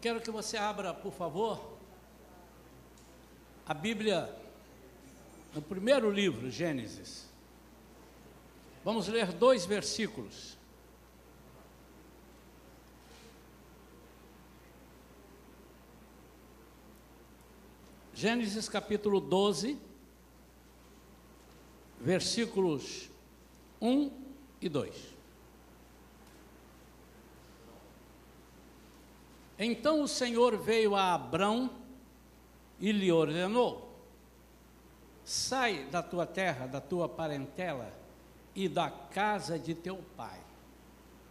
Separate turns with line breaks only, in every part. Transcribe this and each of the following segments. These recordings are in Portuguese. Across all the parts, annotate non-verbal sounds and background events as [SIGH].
Quero que você abra, por favor, a Bíblia no primeiro livro, Gênesis. Vamos ler dois versículos. Gênesis capítulo 12, versículos 1 e 2. Então o Senhor veio a Abrão e lhe ordenou: Sai da tua terra, da tua parentela e da casa de teu pai,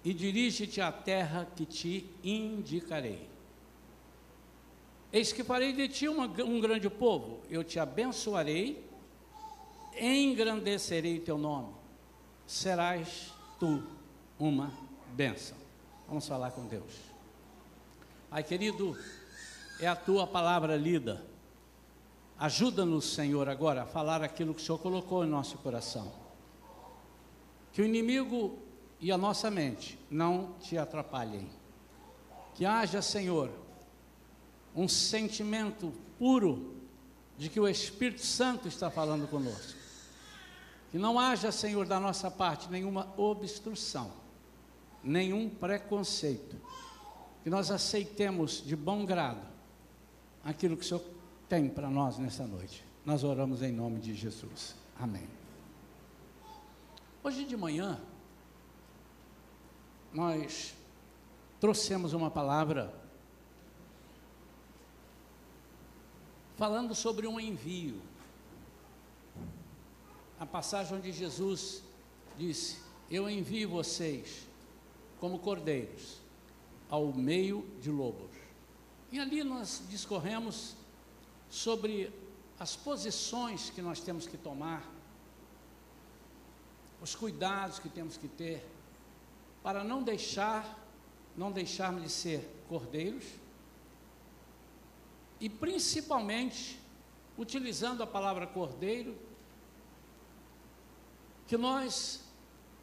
e dirige-te à terra que te indicarei. Eis que farei de ti uma, um grande povo, eu te abençoarei, engrandecerei teu nome, serás tu uma bênção. Vamos falar com Deus. Ai, querido, é a tua palavra lida. Ajuda-nos, Senhor, agora a falar aquilo que o Senhor colocou em nosso coração. Que o inimigo e a nossa mente não te atrapalhem. Que haja, Senhor, um sentimento puro de que o Espírito Santo está falando conosco. Que não haja, Senhor, da nossa parte nenhuma obstrução, nenhum preconceito que nós aceitemos de bom grado aquilo que o Senhor tem para nós nessa noite. Nós oramos em nome de Jesus. Amém. Hoje de manhã, nós trouxemos uma palavra falando sobre um envio. A passagem onde Jesus disse: Eu envio vocês como cordeiros ao meio de lobos. E ali nós discorremos sobre as posições que nós temos que tomar, os cuidados que temos que ter para não deixar, não deixarmos de ser cordeiros e principalmente utilizando a palavra cordeiro que nós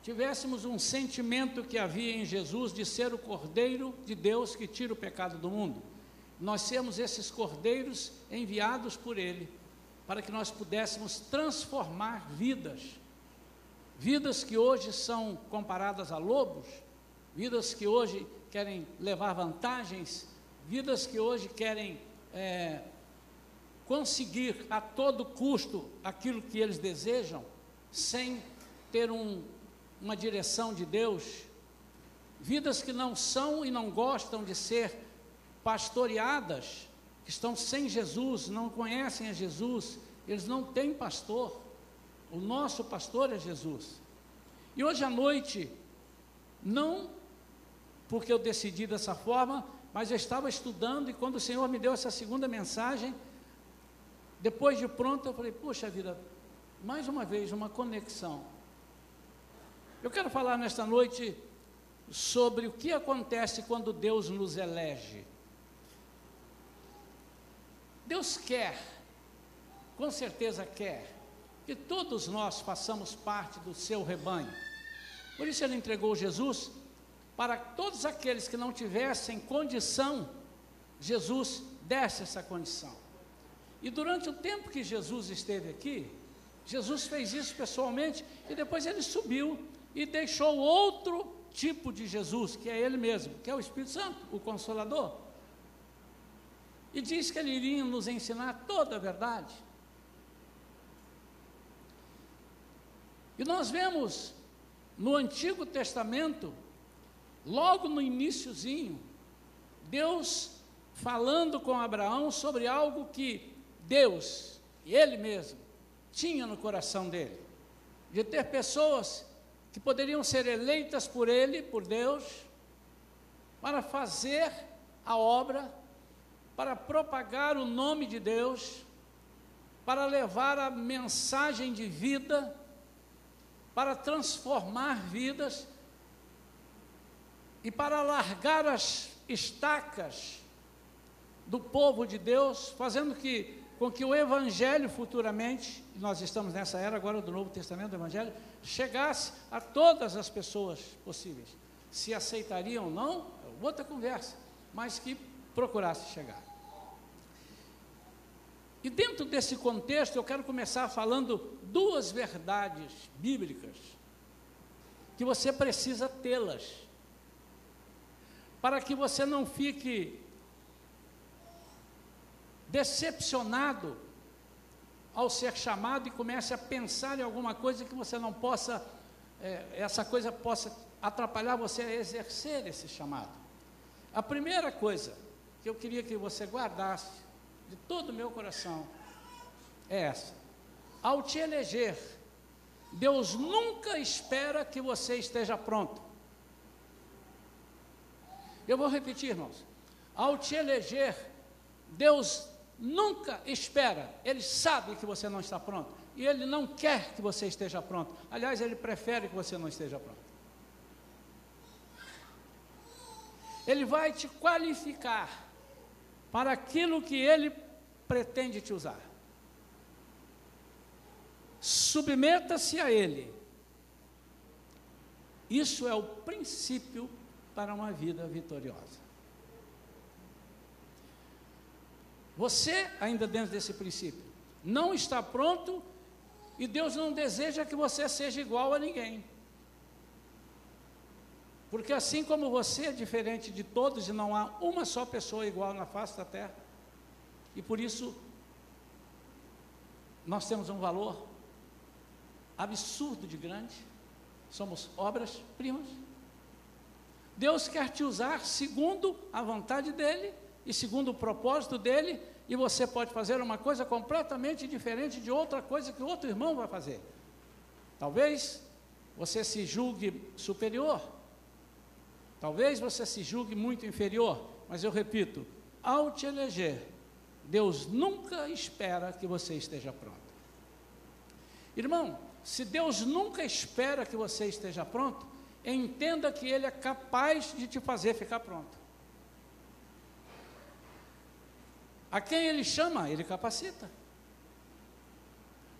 tivéssemos um sentimento que havia em Jesus de ser o Cordeiro de Deus que tira o pecado do mundo. Nós sermos esses cordeiros enviados por Ele, para que nós pudéssemos transformar vidas, vidas que hoje são comparadas a lobos, vidas que hoje querem levar vantagens, vidas que hoje querem é, conseguir a todo custo aquilo que eles desejam, sem ter um, uma direção de Deus, vidas que não são e não gostam de ser pastoreadas, que estão sem Jesus, não conhecem a Jesus, eles não têm pastor. O nosso pastor é Jesus. E hoje à noite, não porque eu decidi dessa forma, mas eu estava estudando e quando o Senhor me deu essa segunda mensagem, depois de pronto, eu falei: Poxa vida, mais uma vez, uma conexão eu quero falar nesta noite sobre o que acontece quando Deus nos elege. Deus quer, com certeza quer, que todos nós façamos parte do seu rebanho. Por isso ele entregou Jesus para todos aqueles que não tivessem condição, Jesus desse essa condição. E durante o tempo que Jesus esteve aqui, Jesus fez isso pessoalmente e depois ele subiu e deixou outro tipo de Jesus, que é Ele mesmo, que é o Espírito Santo, o Consolador. E diz que Ele iria nos ensinar toda a verdade. E nós vemos no Antigo Testamento, logo no iníciozinho, Deus falando com Abraão sobre algo que Deus, Ele mesmo, tinha no coração dele, de ter pessoas que poderiam ser eleitas por Ele, por Deus, para fazer a obra, para propagar o nome de Deus, para levar a mensagem de vida, para transformar vidas e para largar as estacas do povo de Deus, fazendo que com que o Evangelho futuramente, nós estamos nessa era agora do Novo Testamento do Evangelho, chegasse a todas as pessoas possíveis. Se aceitariam ou não, é outra conversa, mas que procurasse chegar. E dentro desse contexto, eu quero começar falando duas verdades bíblicas que você precisa tê-las, para que você não fique decepcionado ao ser chamado e comece a pensar em alguma coisa que você não possa, é, essa coisa possa atrapalhar você a exercer esse chamado. A primeira coisa que eu queria que você guardasse de todo o meu coração é essa: ao te eleger, Deus nunca espera que você esteja pronto. Eu vou repetir, irmãos. Ao te eleger, Deus nunca espera, Ele sabe que você não está pronto. E Ele não quer que você esteja pronto. Aliás, Ele prefere que você não esteja pronto. Ele vai te qualificar para aquilo que Ele pretende te usar. Submeta-se a Ele. Isso é o princípio para uma vida vitoriosa. Você, ainda dentro desse princípio, não está pronto e Deus não deseja que você seja igual a ninguém. Porque assim como você é diferente de todos e não há uma só pessoa igual na face da terra, e por isso nós temos um valor absurdo de grande, somos obras-primas. Deus quer te usar segundo a vontade dEle e segundo o propósito dEle, e você pode fazer uma coisa completamente diferente de outra coisa que outro irmão vai fazer. Talvez você se julgue superior, talvez você se julgue muito inferior, mas eu repito, ao te eleger, Deus nunca espera que você esteja pronto. Irmão, se Deus nunca espera que você esteja pronto, entenda que Ele é capaz de te fazer ficar pronto. A quem Ele chama, Ele capacita.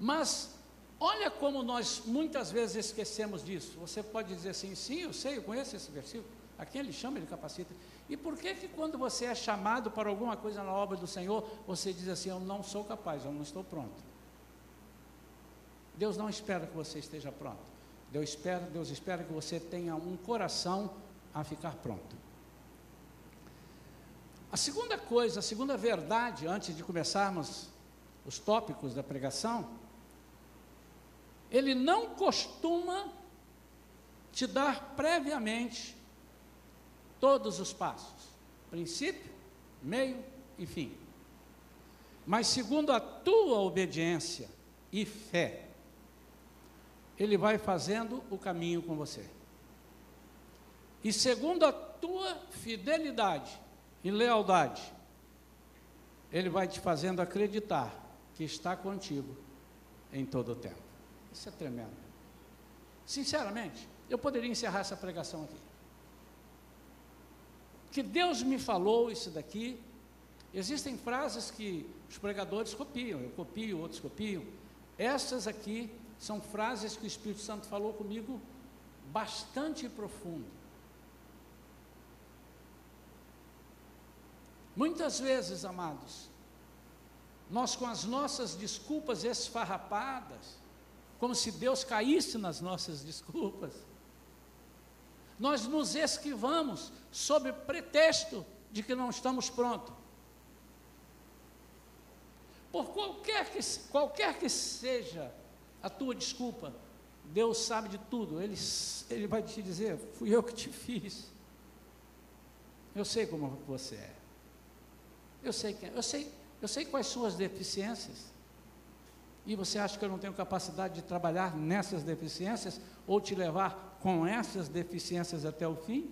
Mas, olha como nós muitas vezes esquecemos disso. Você pode dizer assim, sim, eu sei, eu conheço esse versículo. A quem Ele chama, Ele capacita. E por que que quando você é chamado para alguma coisa na obra do Senhor, você diz assim, eu não sou capaz, eu não estou pronto? Deus não espera que você esteja pronto. Deus espera, Deus espera que você tenha um coração a ficar pronto. A segunda coisa, a segunda verdade, antes de começarmos os tópicos da pregação, ele não costuma te dar previamente todos os passos, princípio, meio e fim. Mas segundo a tua obediência e fé, ele vai fazendo o caminho com você. E segundo a tua fidelidade e lealdade, Ele vai te fazendo acreditar que está contigo em todo o tempo. Isso é tremendo. Sinceramente, eu poderia encerrar essa pregação aqui. Que Deus me falou isso daqui. Existem frases que os pregadores copiam, eu copio, outros copiam. Essas aqui são frases que o Espírito Santo falou comigo bastante profundo. Muitas vezes, amados, nós com as nossas desculpas esfarrapadas, como se Deus caísse nas nossas desculpas, nós nos esquivamos sob pretexto de que não estamos prontos. Por qualquer que, qualquer que seja a tua desculpa. Deus sabe de tudo. Ele, ele vai te dizer: fui eu que te fiz. Eu sei como você é. Eu sei, que, eu sei, eu sei quais são as deficiências. E você acha que eu não tenho capacidade de trabalhar nessas deficiências ou te levar com essas deficiências até o fim?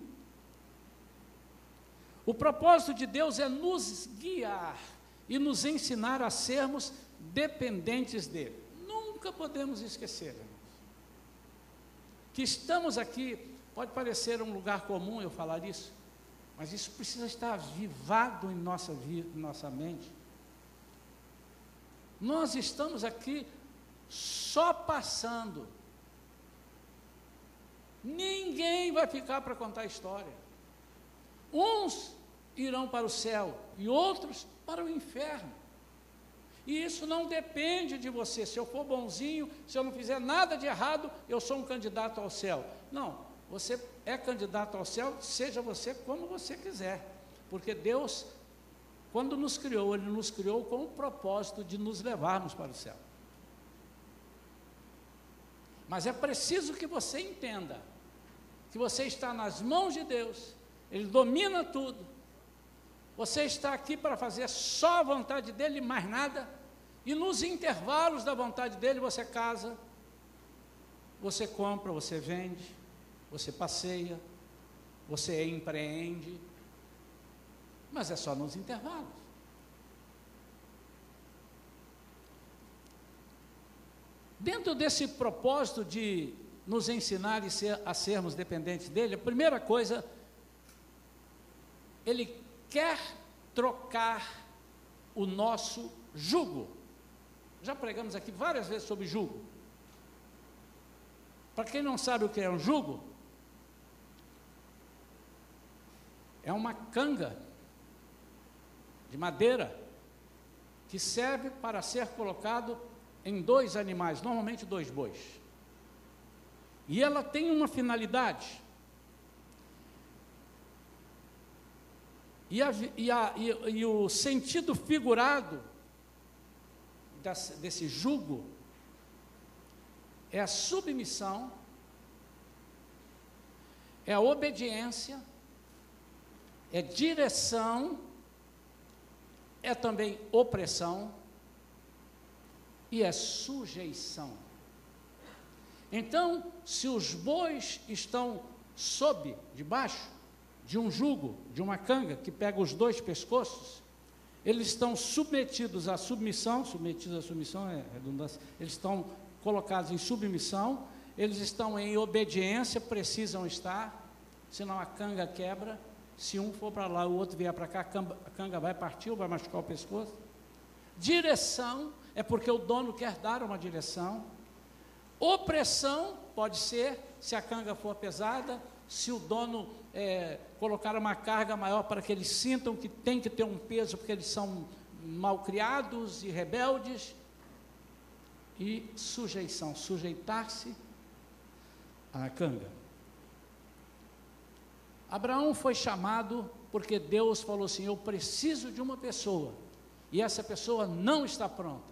O propósito de Deus é nos guiar e nos ensinar a sermos dependentes dele nunca podemos esquecer, irmãos, que estamos aqui, pode parecer um lugar comum eu falar isso, mas isso precisa estar avivado em nossa vida, em nossa mente. Nós estamos aqui só passando. Ninguém vai ficar para contar a história. Uns irão para o céu e outros para o inferno. E isso não depende de você. Se eu for bonzinho, se eu não fizer nada de errado, eu sou um candidato ao céu. Não, você é candidato ao céu, seja você como você quiser. Porque Deus, quando nos criou, Ele nos criou com o propósito de nos levarmos para o céu. Mas é preciso que você entenda que você está nas mãos de Deus, Ele domina tudo, você está aqui para fazer só a vontade dele e mais nada. E nos intervalos da vontade dele você casa, você compra, você vende, você passeia, você empreende. Mas é só nos intervalos. Dentro desse propósito de nos ensinar a sermos dependentes dele, a primeira coisa, ele quer trocar o nosso jugo. Já pregamos aqui várias vezes sobre jugo. Para quem não sabe o que é um jugo, é uma canga de madeira que serve para ser colocado em dois animais, normalmente dois bois. E ela tem uma finalidade. E, a, e, a, e, e o sentido figurado desse, desse jugo é a submissão, é a obediência, é direção, é também opressão e é sujeição. Então, se os bois estão sob, debaixo, de um jugo, de uma canga que pega os dois pescoços, eles estão submetidos à submissão, submetidos à submissão é redundância, eles estão colocados em submissão, eles estão em obediência, precisam estar, senão a canga quebra. Se um for para lá, o outro vier para cá, a canga vai partir ou vai machucar o pescoço. Direção é porque o dono quer dar uma direção. Opressão pode ser, se a canga for pesada, se o dono é, colocar uma carga maior para que eles sintam que tem que ter um peso, porque eles são malcriados e rebeldes. E sujeição, sujeitar-se à canga. Abraão foi chamado porque Deus falou assim: Eu preciso de uma pessoa, e essa pessoa não está pronta.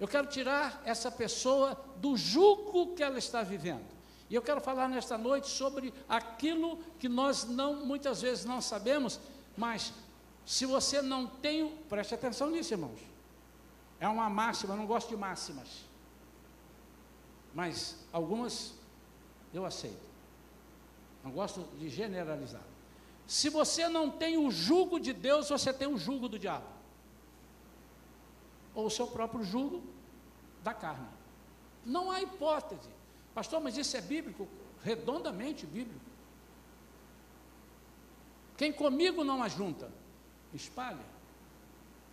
Eu quero tirar essa pessoa do jugo que ela está vivendo. E eu quero falar nesta noite sobre aquilo que nós não muitas vezes não sabemos, mas se você não tem, preste atenção nisso, irmãos. É uma máxima, eu não gosto de máximas. Mas algumas eu aceito. Não gosto de generalizar. Se você não tem o jugo de Deus, você tem o jugo do diabo. Ou o seu próprio jugo da carne. Não há hipótese. Pastor, mas isso é bíblico? Redondamente bíblico. Quem comigo não ajunta, espalha.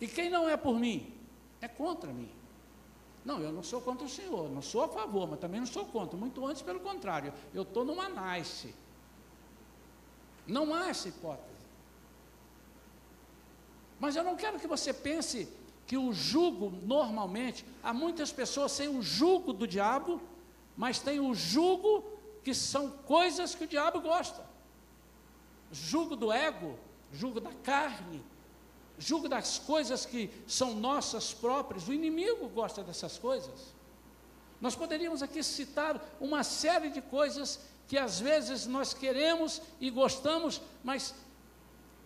E quem não é por mim, é contra mim. Não, eu não sou contra o Senhor, não sou a favor, mas também não sou contra. Muito antes, pelo contrário, eu estou numa nice. Não há essa hipótese. Mas eu não quero que você pense que o jugo, normalmente, há muitas pessoas sem o jugo do diabo mas tem o jugo que são coisas que o diabo gosta. Jugo do ego, jugo da carne, jugo das coisas que são nossas próprias. O inimigo gosta dessas coisas. Nós poderíamos aqui citar uma série de coisas que às vezes nós queremos e gostamos, mas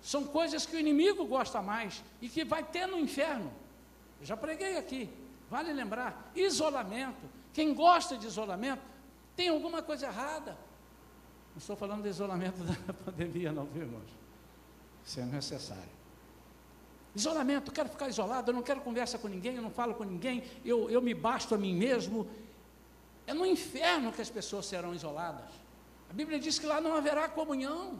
são coisas que o inimigo gosta mais e que vai ter no inferno. Eu já preguei aqui, vale lembrar: isolamento, quem gosta de isolamento tem alguma coisa errada. Não estou falando de isolamento [LAUGHS] da pandemia, não, viu, irmãos? Isso é necessário. Isolamento, eu quero ficar isolado, eu não quero conversa com ninguém, eu não falo com ninguém, eu, eu me basto a mim mesmo. É no inferno que as pessoas serão isoladas. A Bíblia diz que lá não haverá comunhão,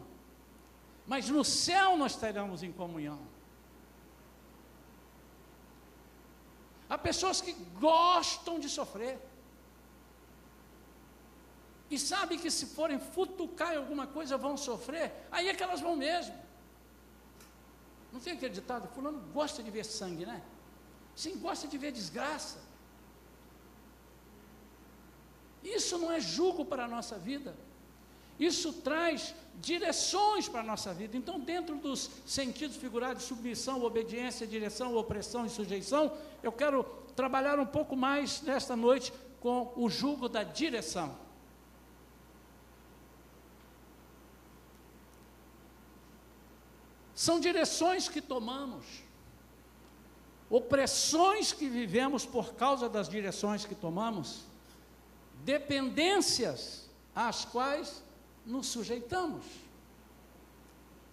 mas no céu nós teremos em comunhão. Há pessoas que gostam de sofrer. E sabe que se forem futucar em alguma coisa vão sofrer, aí é que elas vão mesmo. Não tem acreditado? Fulano gosta de ver sangue, né? Sim, gosta de ver desgraça. Isso não é julgo para a nossa vida. Isso traz direções para a nossa vida. Então, dentro dos sentidos figurados, submissão, obediência, direção, opressão e sujeição, eu quero trabalhar um pouco mais nesta noite com o jugo da direção. São direções que tomamos, opressões que vivemos por causa das direções que tomamos, dependências às quais nos sujeitamos.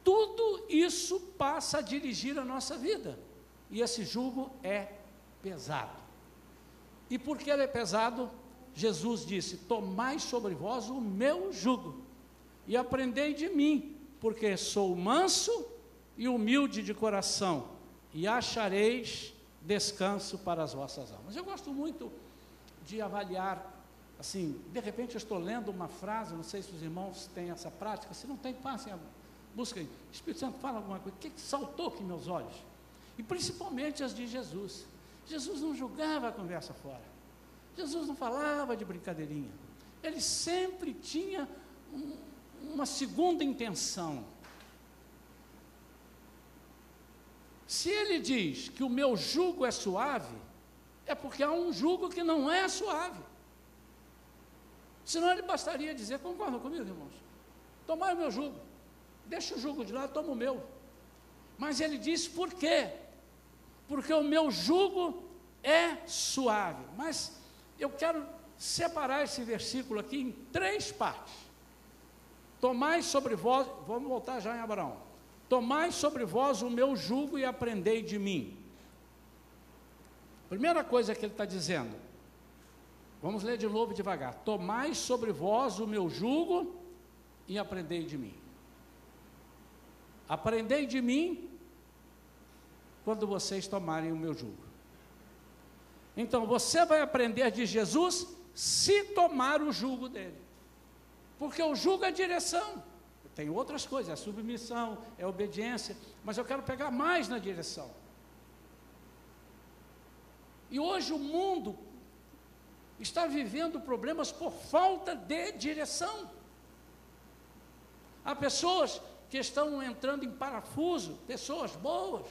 Tudo isso passa a dirigir a nossa vida. E esse jugo é pesado. E porque ele é pesado, Jesus disse: Tomai sobre vós o meu jugo e aprendei de mim, porque sou manso e humilde de coração, e achareis descanso para as vossas almas. Eu gosto muito de avaliar assim, de repente eu estou lendo uma frase, não sei se os irmãos têm essa prática, se não tem, passem, busquem. Espírito Santo, fala alguma coisa. O que, que saltou aqui meus olhos? E principalmente as de Jesus. Jesus não julgava a conversa fora. Jesus não falava de brincadeirinha. Ele sempre tinha um, uma segunda intenção. Se ele diz que o meu jugo é suave, é porque há um jugo que não é suave. Senão ele bastaria dizer, concordam comigo, irmãos? Tomar o meu jugo. Deixa o jugo de lado, toma o meu. Mas ele disse por quê? Porque o meu jugo é suave. Mas eu quero separar esse versículo aqui em três partes. Tomai sobre vós, vamos voltar já em Abraão. Tomai sobre vós o meu jugo e aprendei de mim. Primeira coisa que ele está dizendo, Vamos ler de novo devagar. Tomai sobre vós o meu jugo e aprendei de mim. Aprendei de mim quando vocês tomarem o meu jugo. Então você vai aprender de Jesus se tomar o jugo dele. Porque o jugo é direção. Tem outras coisas, é submissão, é obediência, mas eu quero pegar mais na direção. E hoje o mundo está vivendo problemas por falta de direção. Há pessoas que estão entrando em parafuso, pessoas boas,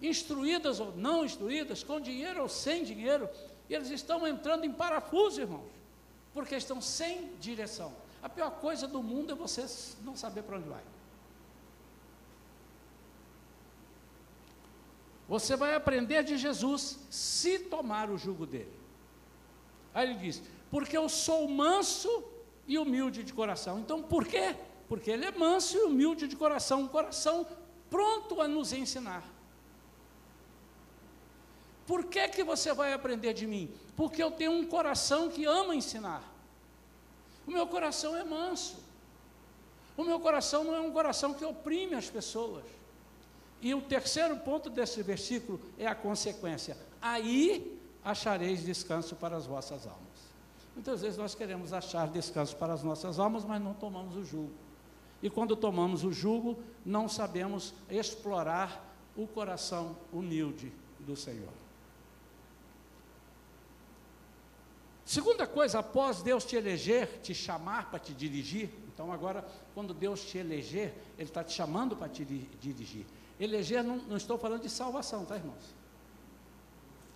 instruídas ou não instruídas, com dinheiro ou sem dinheiro, e eles estão entrando em parafuso, irmãos, porque estão sem direção. A pior coisa do mundo é você não saber para onde vai. Você vai aprender de Jesus se tomar o jugo dele. Aí ele diz: Porque eu sou manso e humilde de coração. Então, por quê? Porque ele é manso e humilde de coração, um coração pronto a nos ensinar. Por que, que você vai aprender de mim? Porque eu tenho um coração que ama ensinar. O meu coração é manso. O meu coração não é um coração que oprime as pessoas. E o terceiro ponto desse versículo é a consequência. Aí achareis descanso para as vossas almas. Muitas vezes nós queremos achar descanso para as nossas almas, mas não tomamos o jugo. E quando tomamos o jugo, não sabemos explorar o coração humilde do Senhor. Segunda coisa, após Deus te eleger, te chamar para te dirigir, então agora, quando Deus te eleger, Ele está te chamando para te dirigir. Eleger, não, não estou falando de salvação, tá, irmãos?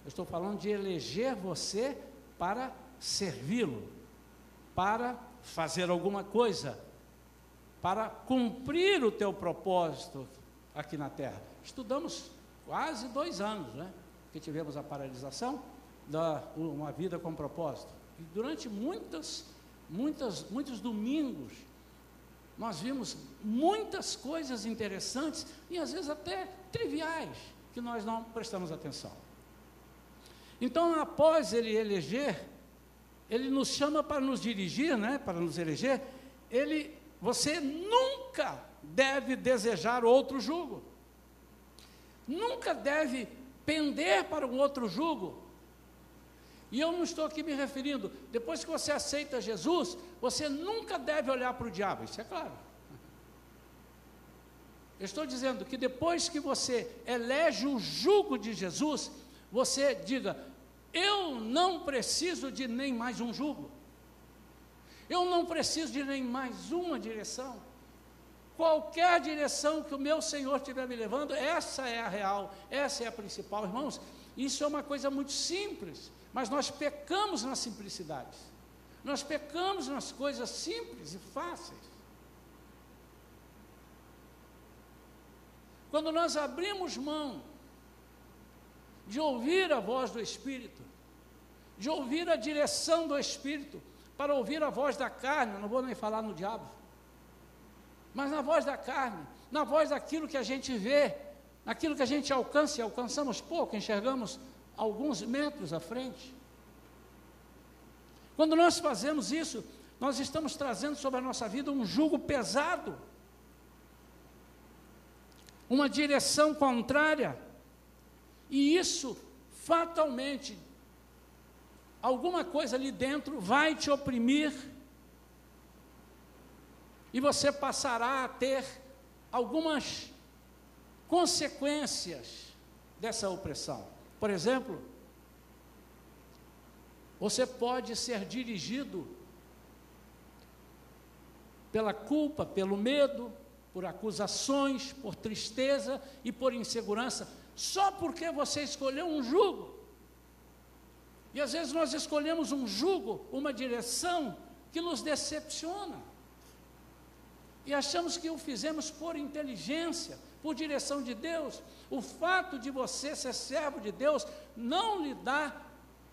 Eu estou falando de eleger você para servi-lo, para fazer alguma coisa, para cumprir o teu propósito aqui na terra. Estudamos quase dois anos, né? Que tivemos a paralisação da uma vida com propósito. E durante muitas, muitas, muitos domingos, nós vimos muitas coisas interessantes e às vezes até triviais que nós não prestamos atenção. Então, após ele eleger, ele nos chama para nos dirigir, né, para nos eleger. Ele, você nunca deve desejar outro jugo. Nunca deve pender para um outro jugo. E eu não estou aqui me referindo, depois que você aceita Jesus, você nunca deve olhar para o diabo, isso é claro. Eu estou dizendo que depois que você elege o jugo de Jesus, você diga: eu não preciso de nem mais um jugo. Eu não preciso de nem mais uma direção. Qualquer direção que o meu Senhor estiver me levando, essa é a real, essa é a principal, irmãos. Isso é uma coisa muito simples, mas nós pecamos na simplicidade. Nós pecamos nas coisas simples e fáceis. Quando nós abrimos mão de ouvir a voz do Espírito, de ouvir a direção do Espírito, para ouvir a voz da carne, não vou nem falar no diabo, mas na voz da carne, na voz daquilo que a gente vê, naquilo que a gente alcança e alcançamos pouco, enxergamos alguns metros à frente. Quando nós fazemos isso, nós estamos trazendo sobre a nossa vida um jugo pesado, uma direção contrária e isso, fatalmente, alguma coisa ali dentro vai te oprimir, e você passará a ter algumas consequências dessa opressão. Por exemplo, você pode ser dirigido pela culpa, pelo medo, por acusações, por tristeza e por insegurança só porque você escolheu um jugo. E às vezes nós escolhemos um jugo, uma direção que nos decepciona. E achamos que o fizemos por inteligência, por direção de Deus. O fato de você ser servo de Deus não lhe dá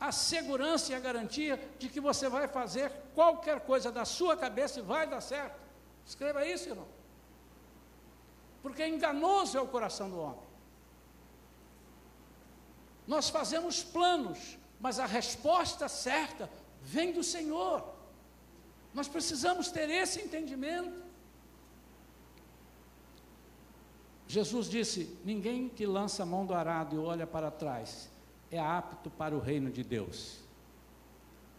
a segurança e a garantia de que você vai fazer qualquer coisa da sua cabeça e vai dar certo. Escreva isso, irmão. Porque enganoso é o coração do homem. Nós fazemos planos, mas a resposta certa vem do Senhor. Nós precisamos ter esse entendimento. Jesus disse: Ninguém que lança a mão do arado e olha para trás é apto para o reino de Deus.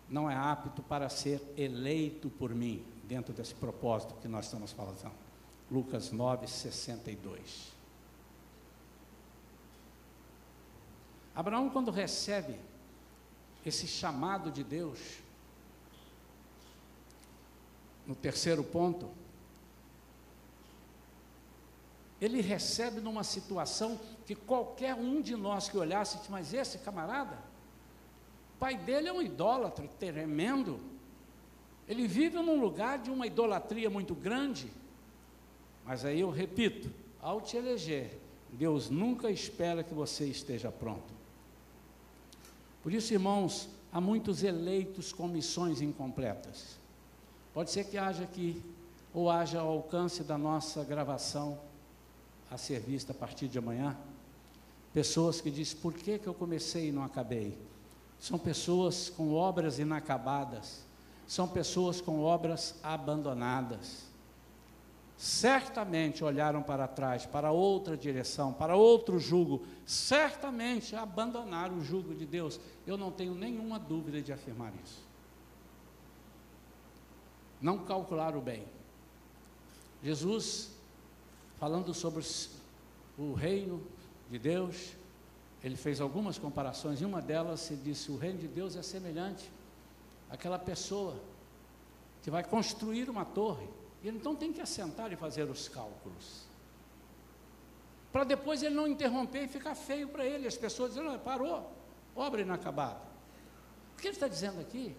Não é apto para ser eleito por mim, dentro desse propósito que nós estamos falando. Lucas 9, 62. Abraão, quando recebe esse chamado de Deus, no terceiro ponto, ele recebe numa situação que qualquer um de nós que olhasse, mas esse camarada, o pai dele é um idólatra tremendo, ele vive num lugar de uma idolatria muito grande, mas aí eu repito, ao te eleger, Deus nunca espera que você esteja pronto. Por isso, irmãos, há muitos eleitos com missões incompletas. Pode ser que haja aqui, ou haja ao alcance da nossa gravação a ser vista a partir de amanhã, pessoas que dizem: por que, que eu comecei e não acabei? São pessoas com obras inacabadas, são pessoas com obras abandonadas certamente olharam para trás, para outra direção, para outro jugo, certamente abandonaram o jugo de Deus. Eu não tenho nenhuma dúvida de afirmar isso. Não calcularam bem. Jesus, falando sobre o reino de Deus, ele fez algumas comparações, e uma delas ele disse: o reino de Deus é semelhante àquela pessoa que vai construir uma torre ele então tem que assentar e fazer os cálculos. Para depois ele não interromper e ficar feio para ele. As pessoas dizem, parou, obra inacabada. O que ele está dizendo aqui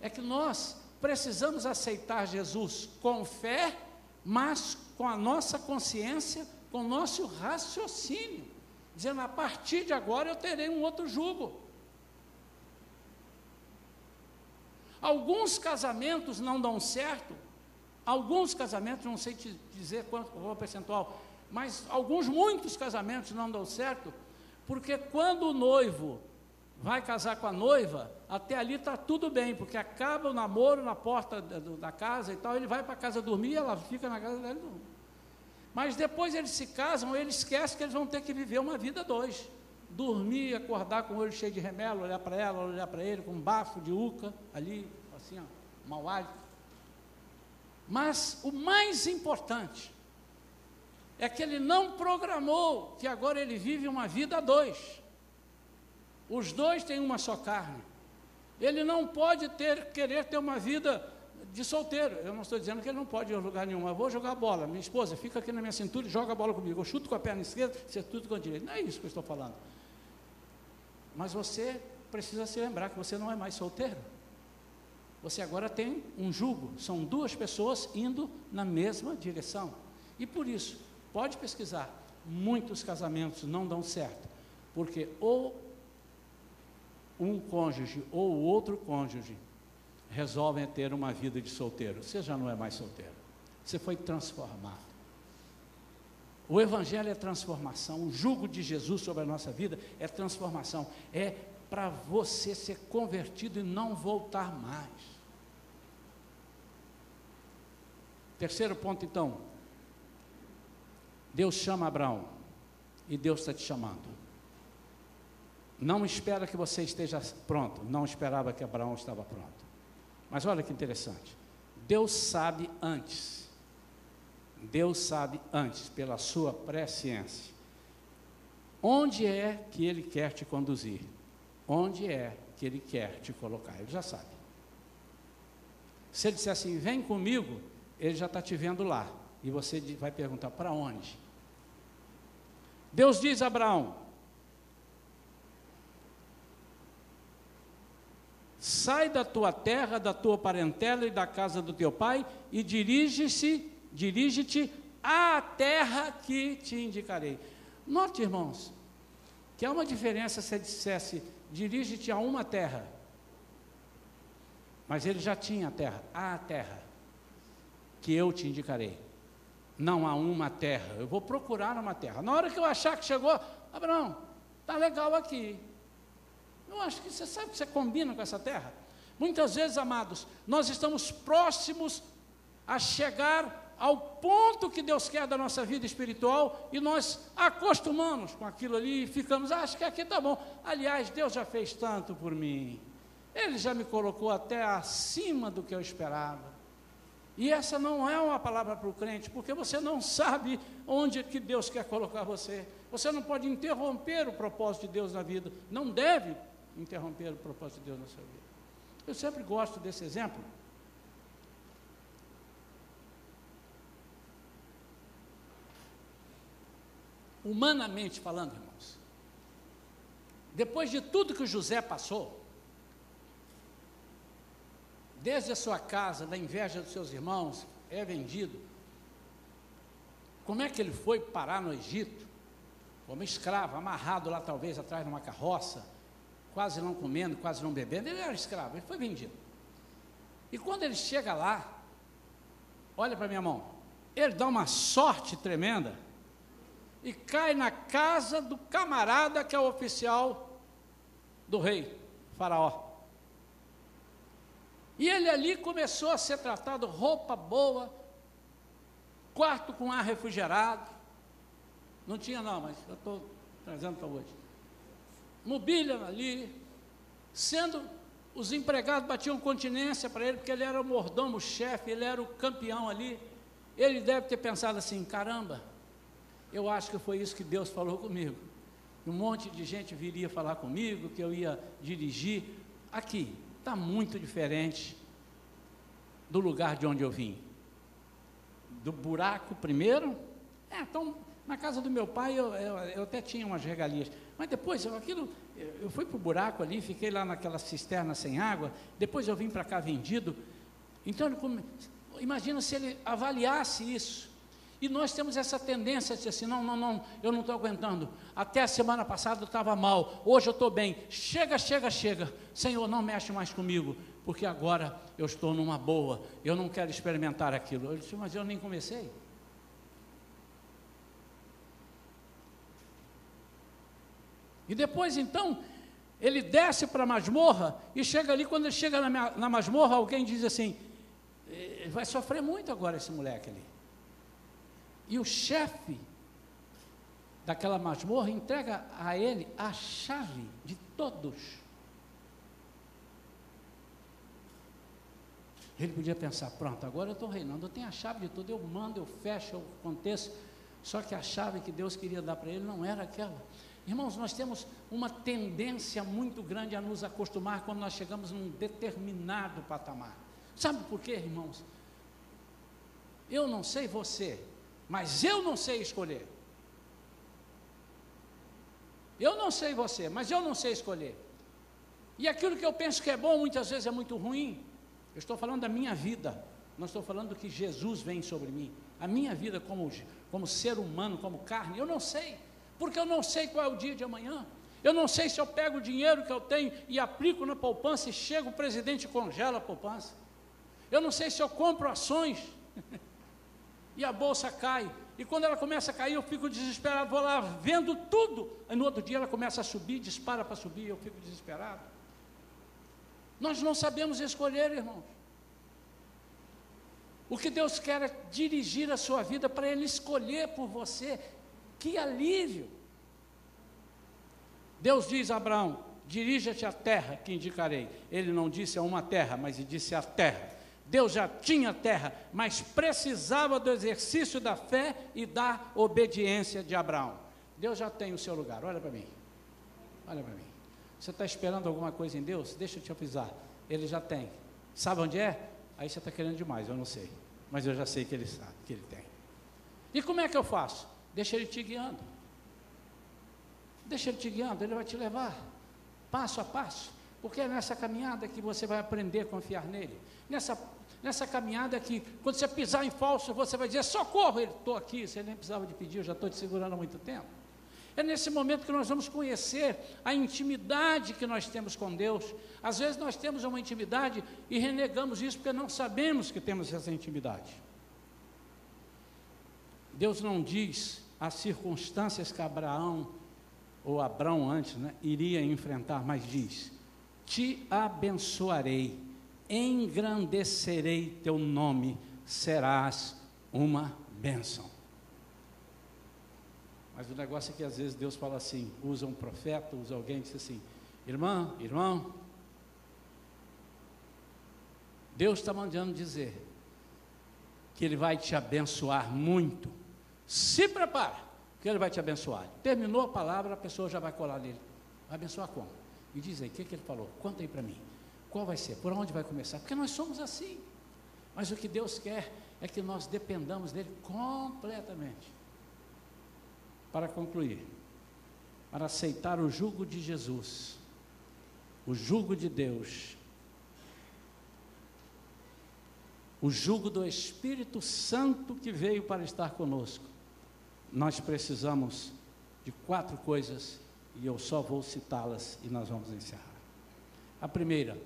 é que nós precisamos aceitar Jesus com fé, mas com a nossa consciência, com o nosso raciocínio, dizendo: a partir de agora eu terei um outro jugo. Alguns casamentos não dão certo Alguns casamentos, não sei te dizer quanto, qual o percentual, mas alguns, muitos casamentos não dão certo, porque quando o noivo vai casar com a noiva, até ali está tudo bem, porque acaba o namoro na porta da, da casa e tal, ele vai para casa dormir ela fica na casa dele. Mas depois eles se casam, ele esquece que eles vão ter que viver uma vida dois. Dormir, acordar com o olho cheio de remelo, olhar para ela, olhar para ele, com um bafo de uca ali, assim, ó, mau hálito. Mas o mais importante é que ele não programou que agora ele vive uma vida a dois. Os dois têm uma só carne. Ele não pode ter, querer ter uma vida de solteiro. Eu não estou dizendo que ele não pode ir a lugar nenhum. Eu vou jogar bola. Minha esposa fica aqui na minha cintura e joga a bola comigo. Eu chuto com a perna esquerda, você tudo com a direita. Não é isso que eu estou falando. Mas você precisa se lembrar que você não é mais solteiro. Você agora tem um jugo. São duas pessoas indo na mesma direção. E por isso, pode pesquisar. Muitos casamentos não dão certo. Porque ou um cônjuge ou o outro cônjuge resolvem ter uma vida de solteiro. Você já não é mais solteiro. Você foi transformado. O Evangelho é transformação. O jugo de Jesus sobre a nossa vida é transformação. É para você ser convertido e não voltar mais. Terceiro ponto, então. Deus chama Abraão. E Deus está te chamando. Não espera que você esteja pronto. Não esperava que Abraão estava pronto. Mas olha que interessante. Deus sabe antes. Deus sabe antes, pela sua presciência, onde é que Ele quer te conduzir, onde é que Ele quer te colocar. Ele já sabe. Se Ele disser assim, vem comigo, Ele já está te vendo lá. E você vai perguntar, para onde? Deus diz a Abraão: sai da tua terra, da tua parentela e da casa do teu pai e dirige-se, dirige-te à terra que te indicarei. Note, irmãos, que há uma diferença se dissesse dirige-te a uma terra. Mas ele já tinha a terra, a terra que eu te indicarei. Não há uma terra. Eu vou procurar uma terra. Na hora que eu achar que chegou, Abraão, tá legal aqui. Eu acho que você sabe que você combina com essa terra. Muitas vezes, amados, nós estamos próximos a chegar ao ponto que Deus quer da nossa vida espiritual e nós acostumamos com aquilo ali e ficamos, ah, acho que aqui está bom. Aliás, Deus já fez tanto por mim. Ele já me colocou até acima do que eu esperava. E essa não é uma palavra para o crente, porque você não sabe onde que Deus quer colocar você. Você não pode interromper o propósito de Deus na vida. Não deve interromper o propósito de Deus na sua vida. Eu sempre gosto desse exemplo. Humanamente falando, irmãos, depois de tudo que o José passou, desde a sua casa, da inveja dos seus irmãos, é vendido. Como é que ele foi parar no Egito? Como escravo, amarrado lá talvez atrás de uma carroça, quase não comendo, quase não bebendo, ele era escravo, ele foi vendido. E quando ele chega lá, olha para minha mão, ele dá uma sorte tremenda e cai na casa do camarada que é o oficial do rei, Faraó. E ele ali começou a ser tratado, roupa boa, quarto com ar refrigerado. Não tinha não, mas eu estou trazendo para hoje mobília ali, sendo os empregados batiam continência para ele, porque ele era o mordomo, o chefe, ele era o campeão ali. Ele deve ter pensado assim: caramba, eu acho que foi isso que Deus falou comigo. Um monte de gente viria falar comigo, que eu ia dirigir. Aqui, está muito diferente do lugar de onde eu vim. Do buraco primeiro, é, então, na casa do meu pai eu, eu, eu até tinha umas regalias. Mas depois, aquilo, eu fui para o buraco ali, fiquei lá naquela cisterna sem água, depois eu vim para cá vendido. Então, imagina se ele avaliasse isso. E nós temos essa tendência de assim: não, não, não, eu não estou aguentando. Até a semana passada eu estava mal, hoje eu estou bem. Chega, chega, chega. Senhor, não mexe mais comigo, porque agora eu estou numa boa, eu não quero experimentar aquilo. Eu disse, mas eu nem comecei. E depois então, ele desce para a masmorra e chega ali, quando ele chega na, na masmorra, alguém diz assim: eh, vai sofrer muito agora esse moleque ali. E o chefe daquela masmorra entrega a ele a chave de todos. Ele podia pensar: pronto, agora eu estou reinando, eu tenho a chave de tudo, eu mando, eu fecho, eu aconteço. Só que a chave que Deus queria dar para ele não era aquela. Irmãos, nós temos uma tendência muito grande a nos acostumar quando nós chegamos num determinado patamar. Sabe por quê, irmãos? Eu não sei você, mas eu não sei escolher. Eu não sei você, mas eu não sei escolher. E aquilo que eu penso que é bom, muitas vezes é muito ruim. Eu estou falando da minha vida, não estou falando do que Jesus vem sobre mim. A minha vida como, como ser humano, como carne, eu não sei porque eu não sei qual é o dia de amanhã. Eu não sei se eu pego o dinheiro que eu tenho e aplico na poupança e chega o presidente e congela a poupança. Eu não sei se eu compro ações [LAUGHS] e a bolsa cai. E quando ela começa a cair, eu fico desesperado, vou lá vendo tudo. Aí no outro dia ela começa a subir, dispara para subir, eu fico desesperado. Nós não sabemos escolher, irmãos. O que Deus quer é dirigir a sua vida para Ele escolher por você que alívio! Deus diz a Abraão: dirija-te à terra que indicarei. Ele não disse a uma terra, mas ele disse a terra. Deus já tinha terra, mas precisava do exercício da fé e da obediência de Abraão. Deus já tem o seu lugar, olha para mim. Olha para mim. Você está esperando alguma coisa em Deus? Deixa eu te avisar. Ele já tem. Sabe onde é? Aí você está querendo demais, eu não sei. Mas eu já sei que ele sabe, que ele tem. E como é que eu faço? Deixa ele te guiando. Deixa ele te guiando, ele vai te levar passo a passo. Porque é nessa caminhada que você vai aprender a confiar nele. Nessa, nessa caminhada que, quando você pisar em falso, você vai dizer: socorro, estou aqui. Você nem precisava de pedir, eu já estou te segurando há muito tempo. É nesse momento que nós vamos conhecer a intimidade que nós temos com Deus. Às vezes nós temos uma intimidade e renegamos isso porque não sabemos que temos essa intimidade. Deus não diz as circunstâncias que Abraão, ou Abraão antes, né, iria enfrentar, mas diz: Te abençoarei, engrandecerei teu nome, serás uma bênção. Mas o negócio é que às vezes Deus fala assim, usa um profeta, usa alguém diz assim, irmã, irmão, Deus está mandando dizer que Ele vai te abençoar muito se prepara, que Ele vai te abençoar. Terminou a palavra, a pessoa já vai colar nele. Vai abençoar como? E diz aí, o que, que ele falou? Conta aí para mim. Qual vai ser? Por onde vai começar? Porque nós somos assim. Mas o que Deus quer é que nós dependamos dele completamente. Para concluir, para aceitar o jugo de Jesus, o jugo de Deus, o jugo do Espírito Santo que veio para estar conosco, nós precisamos de quatro coisas e eu só vou citá-las e nós vamos encerrar. A primeira,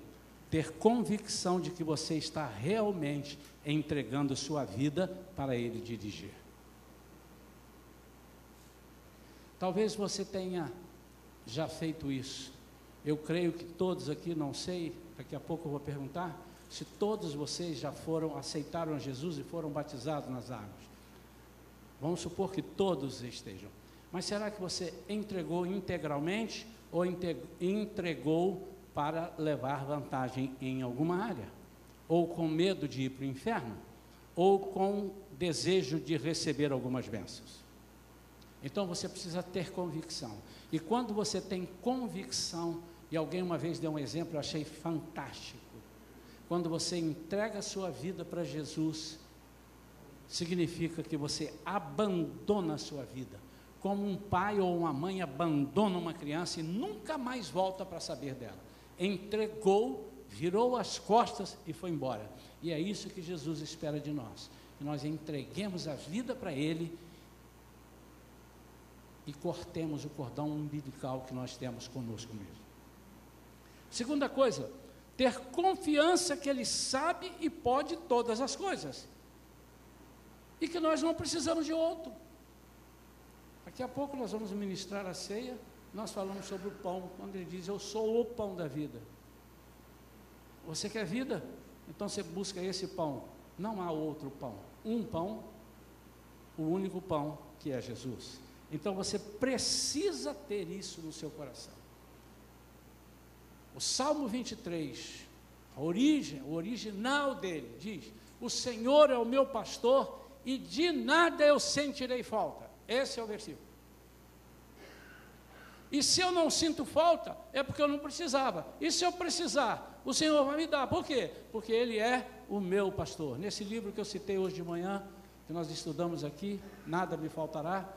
ter convicção de que você está realmente entregando sua vida para Ele dirigir. Talvez você tenha já feito isso. Eu creio que todos aqui, não sei, daqui a pouco eu vou perguntar, se todos vocês já foram, aceitaram Jesus e foram batizados nas águas. Vamos supor que todos estejam. Mas será que você entregou integralmente ou entregou para levar vantagem em alguma área? Ou com medo de ir para o inferno? Ou com desejo de receber algumas bênçãos? Então você precisa ter convicção. E quando você tem convicção, e alguém uma vez deu um exemplo, eu achei fantástico. Quando você entrega a sua vida para Jesus, significa que você abandona a sua vida. Como um pai ou uma mãe abandona uma criança e nunca mais volta para saber dela. Entregou, virou as costas e foi embora. E é isso que Jesus espera de nós. Que nós entreguemos a vida para Ele e cortemos o cordão umbilical que nós temos conosco mesmo. Segunda coisa, ter confiança que Ele sabe e pode todas as coisas e que nós não precisamos de outro. Daqui a pouco nós vamos ministrar a ceia, nós falamos sobre o pão, quando ele diz: Eu sou o pão da vida. Você quer vida? Então você busca esse pão. Não há outro pão. Um pão, o único pão que é Jesus. Então você precisa ter isso no seu coração. O Salmo 23, a origem, o original dele, diz: O Senhor é o meu pastor e de nada eu sentirei falta. Esse é o versículo. E se eu não sinto falta, é porque eu não precisava. E se eu precisar, o Senhor vai me dar. Por quê? Porque Ele é o meu pastor. Nesse livro que eu citei hoje de manhã, que nós estudamos aqui, Nada Me Faltará,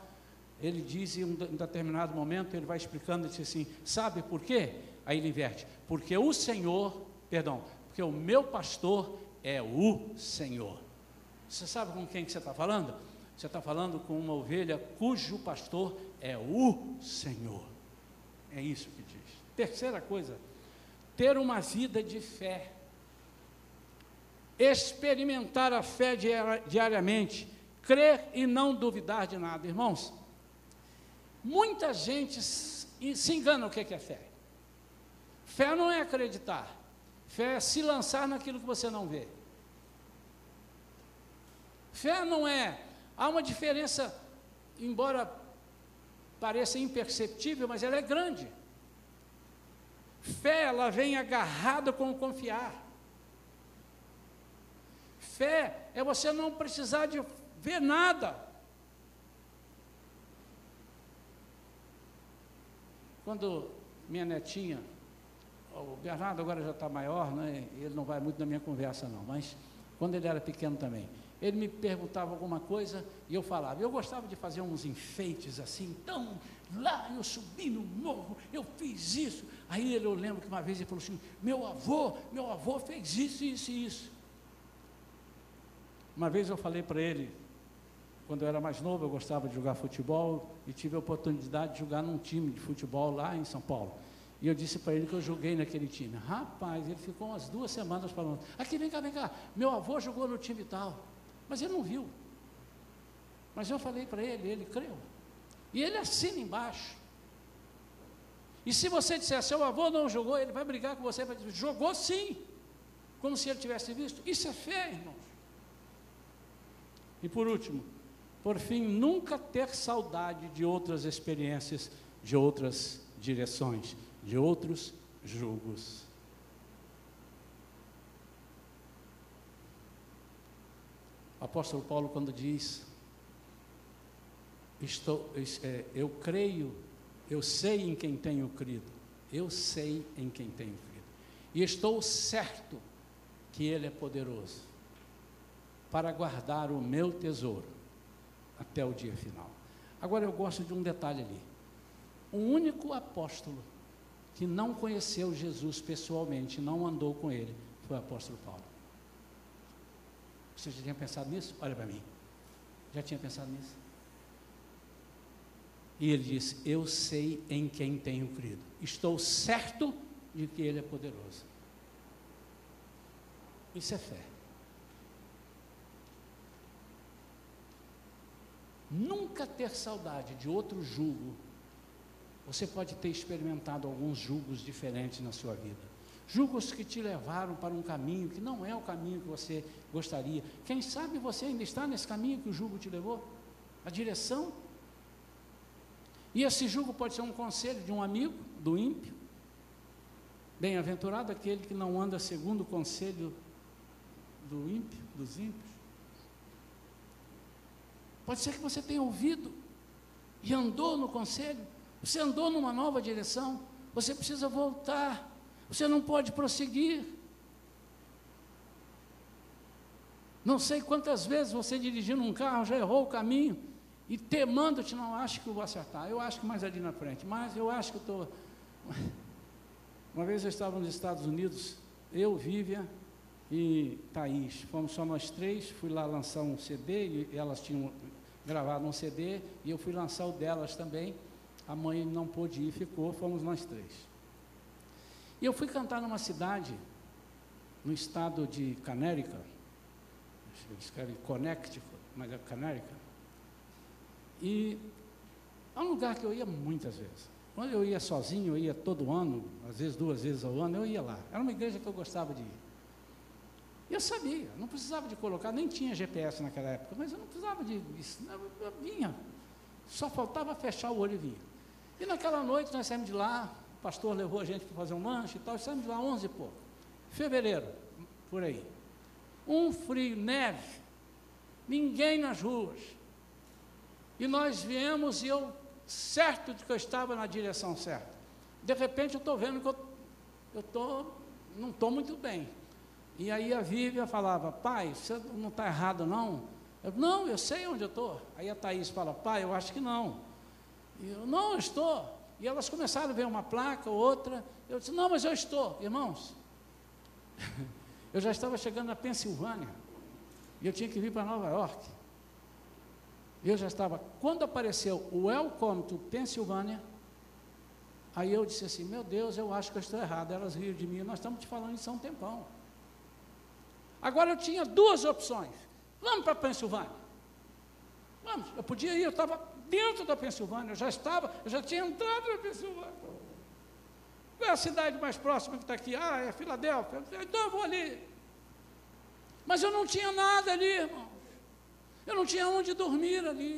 ele diz em um determinado momento, ele vai explicando, ele diz assim: Sabe por quê? Aí ele inverte: Porque o Senhor, perdão, porque o meu pastor é o Senhor. Você sabe com quem que você está falando? Você está falando com uma ovelha cujo pastor é o Senhor. É isso que diz. Terceira coisa, ter uma vida de fé. Experimentar a fé diariamente, crer e não duvidar de nada. Irmãos, muita gente se engana o que é fé. Fé não é acreditar, fé é se lançar naquilo que você não vê. Fé não é, há uma diferença, embora pareça imperceptível, mas ela é grande. Fé, ela vem agarrada com o confiar. Fé é você não precisar de ver nada. Quando minha netinha, o Bernardo agora já está maior, né, ele não vai muito na minha conversa não, mas quando ele era pequeno também, ele me perguntava alguma coisa e eu falava. Eu gostava de fazer uns enfeites assim, então lá eu subi no morro, eu fiz isso. Aí ele, eu lembro que uma vez ele falou assim: meu avô, meu avô fez isso, isso e isso. Uma vez eu falei para ele, quando eu era mais novo, eu gostava de jogar futebol e tive a oportunidade de jogar num time de futebol lá em São Paulo. E eu disse para ele que eu joguei naquele time. Rapaz, ele ficou umas duas semanas falando: aqui, vem cá, vem cá, meu avô jogou no time tal. Mas ele não viu. Mas eu falei para ele, ele creu. E ele assina embaixo. E se você disser, seu avô não jogou, ele vai brigar com você, vai dizer, jogou sim. Como se ele tivesse visto. Isso é fé, irmãos. E por último, por fim, nunca ter saudade de outras experiências, de outras direções, de outros julgos. Apóstolo Paulo, quando diz, estou, é, eu creio, eu sei em quem tenho crido, eu sei em quem tenho crido, e estou certo que Ele é poderoso para guardar o meu tesouro até o dia final. Agora eu gosto de um detalhe ali. O único apóstolo que não conheceu Jesus pessoalmente, não andou com ele, foi o apóstolo Paulo. Você já tinha pensado nisso? Olha para mim. Já tinha pensado nisso? E ele disse: Eu sei em quem tenho crido. Estou certo de que Ele é poderoso. Isso é fé. Nunca ter saudade de outro jugo. Você pode ter experimentado alguns julgos diferentes na sua vida. Julgos que te levaram para um caminho que não é o caminho que você gostaria. Quem sabe você ainda está nesse caminho que o julgo te levou? A direção? E esse julgo pode ser um conselho de um amigo, do ímpio. Bem-aventurado aquele que não anda segundo o conselho do ímpio, dos ímpios. Pode ser que você tenha ouvido e andou no conselho, você andou numa nova direção, você precisa voltar você não pode prosseguir. Não sei quantas vezes você dirigindo um carro já errou o caminho e temando-te, não acho que eu vou acertar, eu acho que mais ali na frente, mas eu acho que estou. [LAUGHS] Uma vez eu estava nos Estados Unidos, eu, Vivian e Thaís, fomos só nós três, fui lá lançar um CD, e elas tinham gravado um CD, e eu fui lançar o delas também. A mãe não pôde ir, ficou, fomos nós três. E eu fui cantar numa cidade, no estado de Connecticut, eles escrevem Connecticut, mas é Connecticut. E é um lugar que eu ia muitas vezes. Quando eu ia sozinho, eu ia todo ano, às vezes duas vezes ao ano, eu ia lá. Era uma igreja que eu gostava de ir. Eu sabia, não precisava de colocar, nem tinha GPS naquela época, mas eu não precisava de isso. Eu vinha, só faltava fechar o olho e vinha. E naquela noite nós saímos de lá, pastor levou a gente para fazer um lanche e tal, saímos de lá 11 e pouco. Fevereiro, por aí. Um frio, neve, ninguém nas ruas. E nós viemos e eu, certo de que eu estava na direção certa. De repente eu estou vendo que eu, eu tô, não estou muito bem. E aí a Vívia falava, pai, você não está errado não? Eu, não, eu sei onde eu estou. Aí a Thaís fala, pai, eu acho que não. E eu, não, eu estou. E elas começaram a ver uma placa, outra. Eu disse, não, mas eu estou. Irmãos, [LAUGHS] eu já estava chegando na Pensilvânia. E eu tinha que vir para Nova York. Eu já estava. Quando apareceu o Welcome to Pensilvânia, aí eu disse assim: Meu Deus, eu acho que eu estou errado. Elas riram de mim. Nós estamos te falando isso há um tempão. Agora eu tinha duas opções. Vamos para Pensilvânia. Vamos, eu podia ir, eu estava dentro da Pensilvânia, eu já estava, eu já tinha entrado na Pensilvânia. Qual é a cidade mais próxima que está aqui? Ah, é Filadélfia. Então eu vou ali. Mas eu não tinha nada ali, irmão. Eu não tinha onde dormir ali.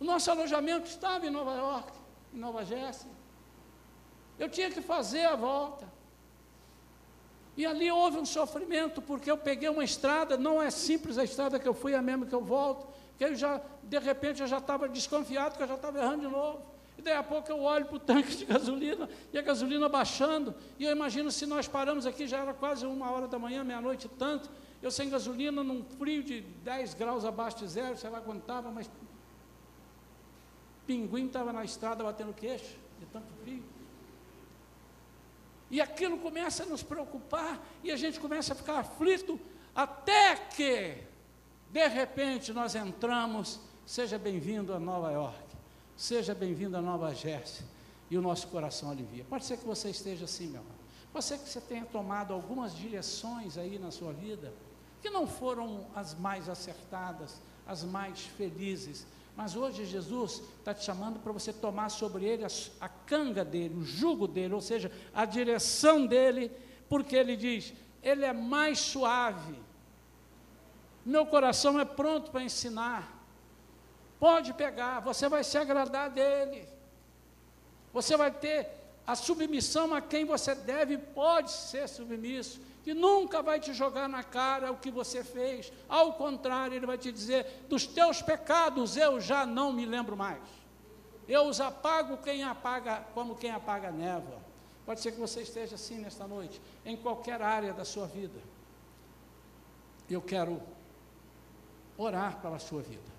O nosso alojamento estava em Nova York, em Nova Jersey. Eu tinha que fazer a volta. E ali houve um sofrimento, porque eu peguei uma estrada, não é simples a estrada que eu fui, é mesmo que eu volto, que eu já, de repente, eu já estava desconfiado, que eu já estava errando de novo. E daí a pouco eu olho para o [LAUGHS] tanque de gasolina, e a gasolina baixando, e eu imagino se nós paramos aqui, já era quase uma hora da manhã, meia-noite tanto, eu sem gasolina, num frio de 10 graus abaixo de zero, sei lá quanto estava, mas pinguim estava na estrada batendo queixo, de tanto frio. E aquilo começa a nos preocupar e a gente começa a ficar aflito até que, de repente, nós entramos. Seja bem-vindo a Nova York, seja bem-vindo a Nova Jersey, e o nosso coração alivia. Pode ser que você esteja assim, meu irmão. Pode ser que você tenha tomado algumas direções aí na sua vida que não foram as mais acertadas, as mais felizes, mas hoje Jesus está te chamando para você tomar sobre ele a, a, canga dele, o jugo dele, ou seja, a direção dele, porque ele diz: ele é mais suave. Meu coração é pronto para ensinar. Pode pegar, você vai se agradar dele. Você vai ter a submissão a quem você deve, pode ser submisso que nunca vai te jogar na cara o que você fez. Ao contrário, ele vai te dizer: dos teus pecados eu já não me lembro mais. Eu os apago quem apaga, como quem apaga a névoa. Pode ser que você esteja assim nesta noite, em qualquer área da sua vida. Eu quero orar pela sua vida.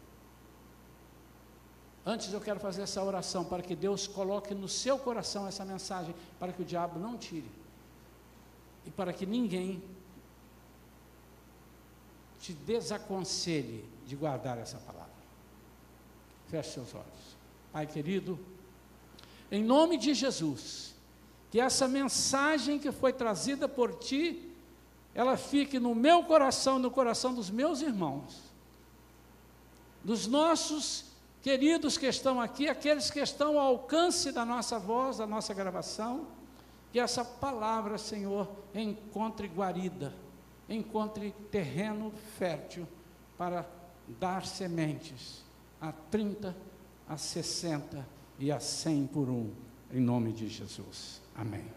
Antes eu quero fazer essa oração para que Deus coloque no seu coração essa mensagem, para que o diabo não tire e para que ninguém te desaconselhe de guardar essa palavra. Feche seus olhos. Pai querido, em nome de Jesus, que essa mensagem que foi trazida por ti, ela fique no meu coração, no coração dos meus irmãos, dos nossos queridos que estão aqui, aqueles que estão ao alcance da nossa voz, da nossa gravação que essa palavra, Senhor, encontre guarida, encontre terreno fértil para dar sementes a 30, a 60 e a 100 por um, em nome de Jesus. Amém.